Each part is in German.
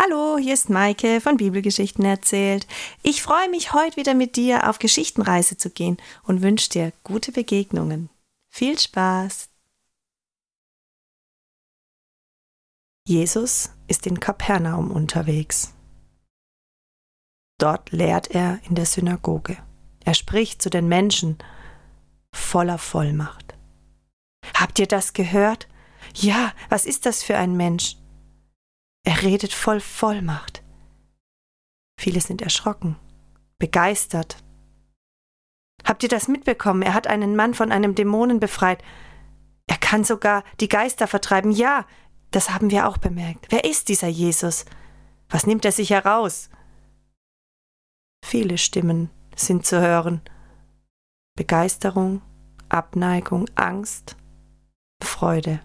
Hallo, hier ist Maike von Bibelgeschichten erzählt. Ich freue mich, heute wieder mit dir auf Geschichtenreise zu gehen und wünsche dir gute Begegnungen. Viel Spaß! Jesus ist in Kapernaum unterwegs. Dort lehrt er in der Synagoge. Er spricht zu den Menschen voller Vollmacht. Habt ihr das gehört? Ja, was ist das für ein Mensch? Er redet voll Vollmacht. Viele sind erschrocken, begeistert. Habt ihr das mitbekommen? Er hat einen Mann von einem Dämonen befreit. Er kann sogar die Geister vertreiben. Ja, das haben wir auch bemerkt. Wer ist dieser Jesus? Was nimmt er sich heraus? Viele Stimmen sind zu hören. Begeisterung, Abneigung, Angst, Freude.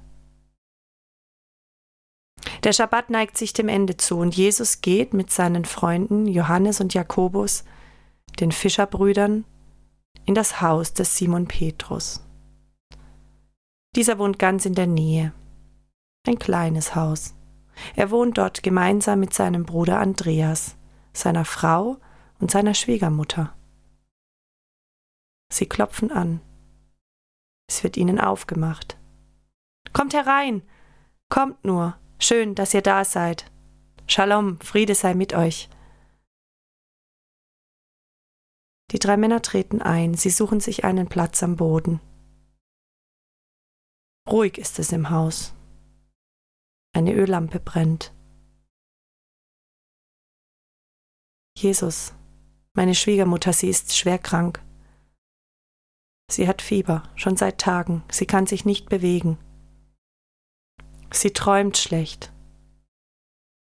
Der Schabbat neigt sich dem Ende zu und Jesus geht mit seinen Freunden Johannes und Jakobus, den Fischerbrüdern, in das Haus des Simon Petrus. Dieser wohnt ganz in der Nähe. Ein kleines Haus. Er wohnt dort gemeinsam mit seinem Bruder Andreas, seiner Frau und seiner Schwiegermutter. Sie klopfen an. Es wird ihnen aufgemacht. Kommt herein, kommt nur, Schön, dass ihr da seid. Shalom, Friede sei mit euch. Die drei Männer treten ein, sie suchen sich einen Platz am Boden. Ruhig ist es im Haus. Eine Öllampe brennt. Jesus, meine Schwiegermutter, sie ist schwer krank. Sie hat Fieber, schon seit Tagen, sie kann sich nicht bewegen. Sie träumt schlecht.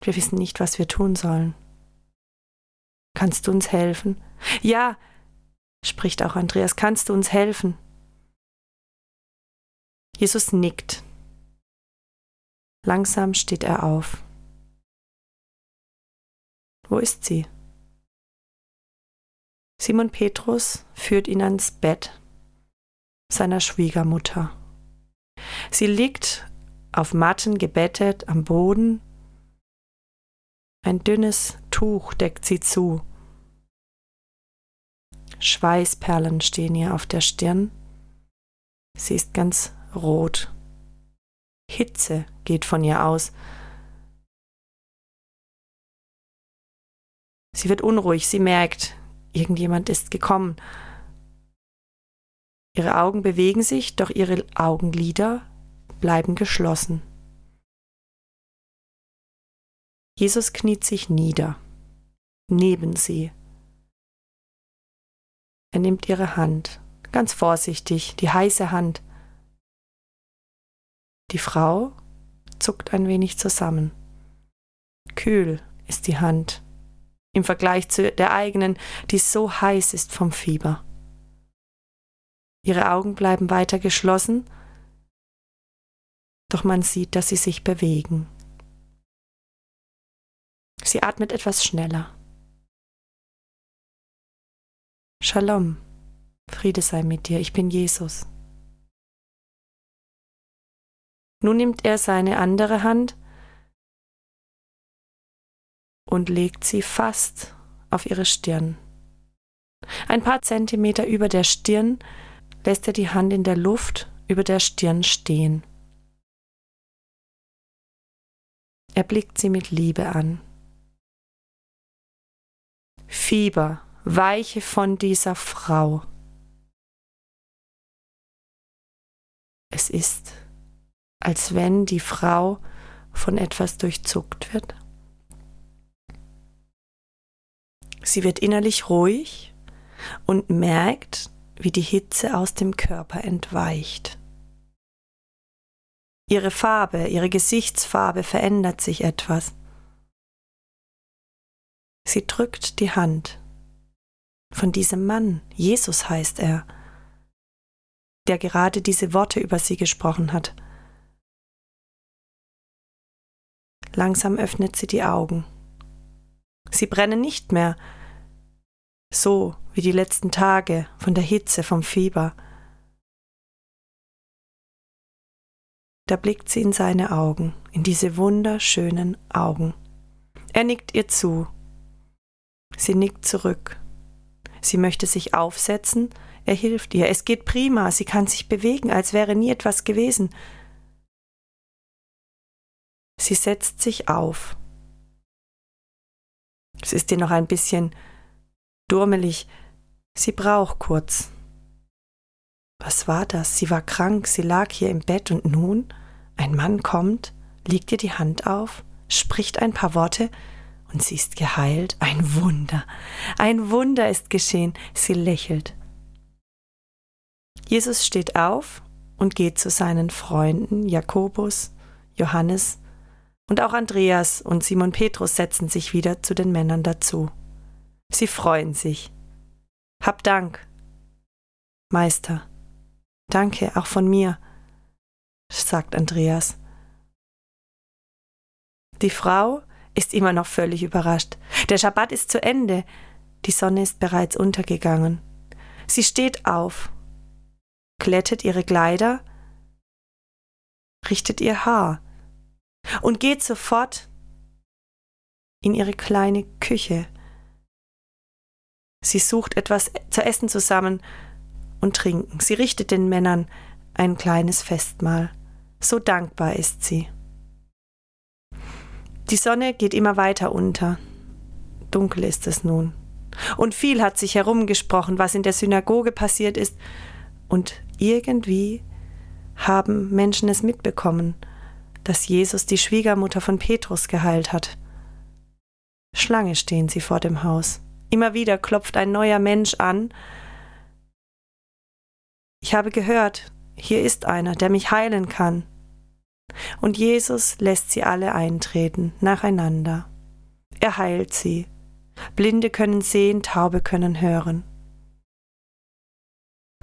Wir wissen nicht, was wir tun sollen. Kannst du uns helfen? Ja, spricht auch Andreas, kannst du uns helfen? Jesus nickt. Langsam steht er auf. Wo ist sie? Simon Petrus führt ihn ans Bett seiner Schwiegermutter. Sie liegt auf Matten gebettet am Boden. Ein dünnes Tuch deckt sie zu. Schweißperlen stehen ihr auf der Stirn. Sie ist ganz rot. Hitze geht von ihr aus. Sie wird unruhig, sie merkt, irgendjemand ist gekommen. Ihre Augen bewegen sich, doch ihre Augenlider bleiben geschlossen. Jesus kniet sich nieder, neben sie. Er nimmt ihre Hand, ganz vorsichtig, die heiße Hand. Die Frau zuckt ein wenig zusammen. Kühl ist die Hand im Vergleich zu der eigenen, die so heiß ist vom Fieber. Ihre Augen bleiben weiter geschlossen doch man sieht, dass sie sich bewegen. Sie atmet etwas schneller. Shalom, Friede sei mit dir, ich bin Jesus. Nun nimmt er seine andere Hand und legt sie fast auf ihre Stirn. Ein paar Zentimeter über der Stirn lässt er die Hand in der Luft über der Stirn stehen. Er blickt sie mit Liebe an. Fieber, weiche von dieser Frau. Es ist, als wenn die Frau von etwas durchzuckt wird. Sie wird innerlich ruhig und merkt, wie die Hitze aus dem Körper entweicht. Ihre Farbe, ihre Gesichtsfarbe verändert sich etwas. Sie drückt die Hand von diesem Mann, Jesus heißt er, der gerade diese Worte über sie gesprochen hat. Langsam öffnet sie die Augen. Sie brennen nicht mehr, so wie die letzten Tage von der Hitze, vom Fieber. Da blickt sie in seine Augen, in diese wunderschönen Augen. Er nickt ihr zu. Sie nickt zurück. Sie möchte sich aufsetzen, er hilft ihr. Es geht prima, sie kann sich bewegen, als wäre nie etwas gewesen. Sie setzt sich auf. Es ist ihr noch ein bisschen durmelig. Sie braucht kurz. Was war das? Sie war krank, sie lag hier im Bett und nun ein Mann kommt, legt ihr die Hand auf, spricht ein paar Worte und sie ist geheilt. Ein Wunder, ein Wunder ist geschehen. Sie lächelt. Jesus steht auf und geht zu seinen Freunden Jakobus, Johannes und auch Andreas und Simon Petrus setzen sich wieder zu den Männern dazu. Sie freuen sich. Hab Dank. Meister, danke auch von mir, sagt Andreas. Die Frau ist immer noch völlig überrascht. Der Schabbat ist zu Ende. Die Sonne ist bereits untergegangen. Sie steht auf, glättet ihre Kleider, richtet ihr Haar und geht sofort in ihre kleine Küche. Sie sucht etwas zu essen zusammen und trinken. Sie richtet den Männern ein kleines Festmahl. So dankbar ist sie. Die Sonne geht immer weiter unter. Dunkel ist es nun. Und viel hat sich herumgesprochen, was in der Synagoge passiert ist. Und irgendwie haben Menschen es mitbekommen, dass Jesus die Schwiegermutter von Petrus geheilt hat. Schlange stehen sie vor dem Haus. Immer wieder klopft ein neuer Mensch an. Ich habe gehört, hier ist einer, der mich heilen kann. Und Jesus lässt sie alle eintreten, nacheinander. Er heilt sie. Blinde können sehen, Taube können hören.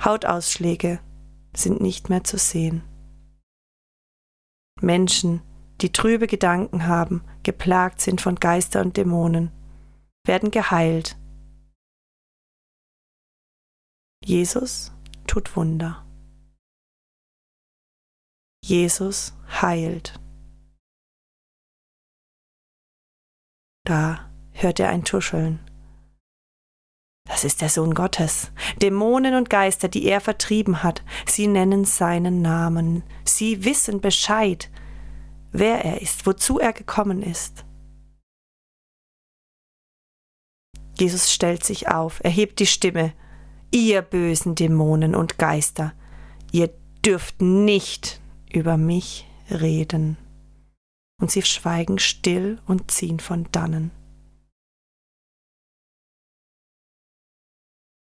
Hautausschläge sind nicht mehr zu sehen. Menschen, die trübe Gedanken haben, geplagt sind von Geister und Dämonen, werden geheilt. Jesus tut Wunder. Jesus heilt. Da hört er ein Tuscheln. Das ist der Sohn Gottes. Dämonen und Geister, die er vertrieben hat, sie nennen seinen Namen. Sie wissen Bescheid, wer er ist, wozu er gekommen ist. Jesus stellt sich auf, erhebt die Stimme. Ihr bösen Dämonen und Geister, ihr dürft nicht über mich reden. Und sie schweigen still und ziehen von dannen.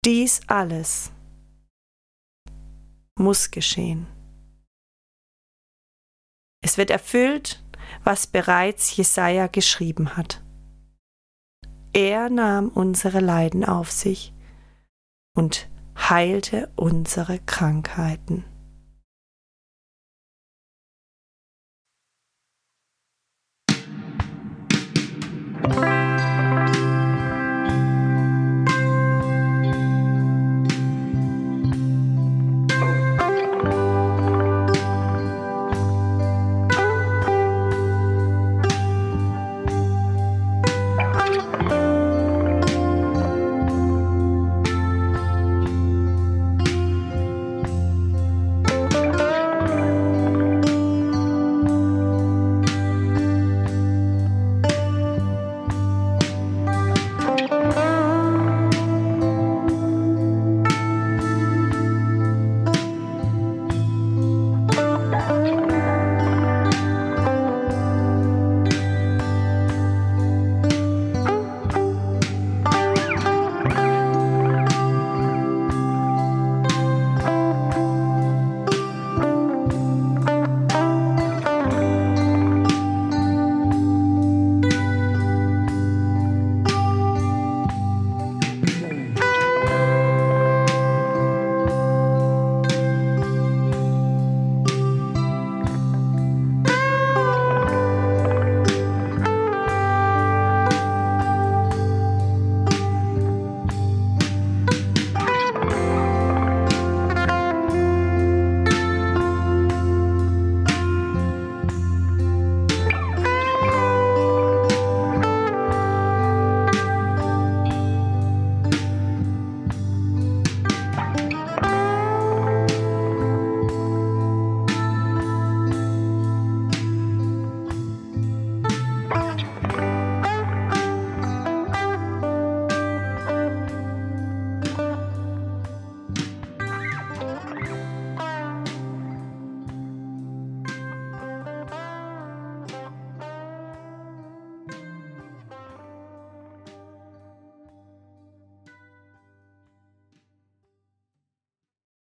Dies alles muss geschehen. Es wird erfüllt, was bereits Jesaja geschrieben hat. Er nahm unsere Leiden auf sich und heilte unsere Krankheiten.